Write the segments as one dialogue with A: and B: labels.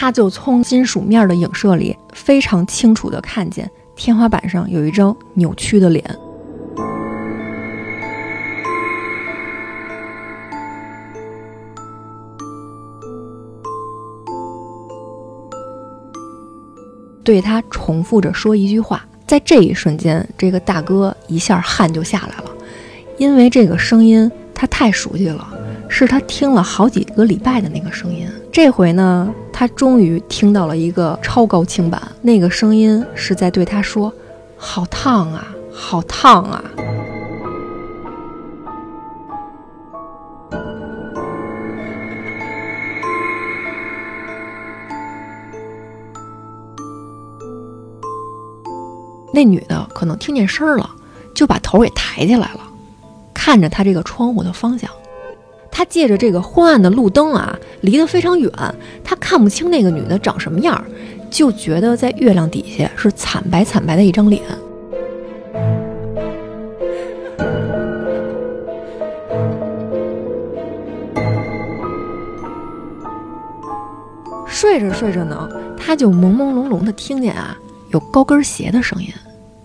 A: 他就从金属面的影射里非常清楚地看见天花板上有一张扭曲的脸。对他重复着说一句话，在这一瞬间，这个大哥一下汗就下来了，因为这个声音他太熟悉了，是他听了好几个礼拜的那个声音。这回呢，他终于听到了一个超高清版，那个声音是在对他说：“好烫啊，好烫啊。”那女的可能听见声儿了，就把头给抬起来了，看着他这个窗户的方向。他借着这个昏暗的路灯啊，离得非常远，他看不清那个女的长什么样，就觉得在月亮底下是惨白惨白的一张脸。睡着睡着呢，他就朦朦胧胧的听见啊。有高跟鞋的声音，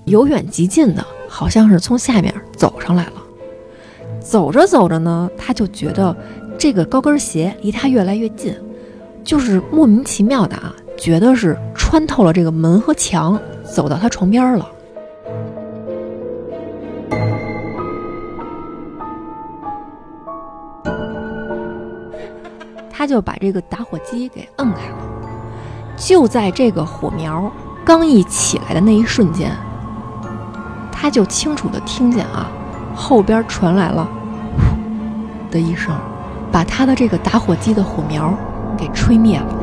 A: 由远及近的，好像是从下面走上来了。走着走着呢，他就觉得这个高跟鞋离他越来越近，就是莫名其妙的啊，觉得是穿透了这个门和墙，走到他床边了。他就把这个打火机给摁开了，就在这个火苗。刚一起来的那一瞬间，他就清楚的听见啊，后边传来了“呼”的一声，把他的这个打火机的火苗给吹灭了。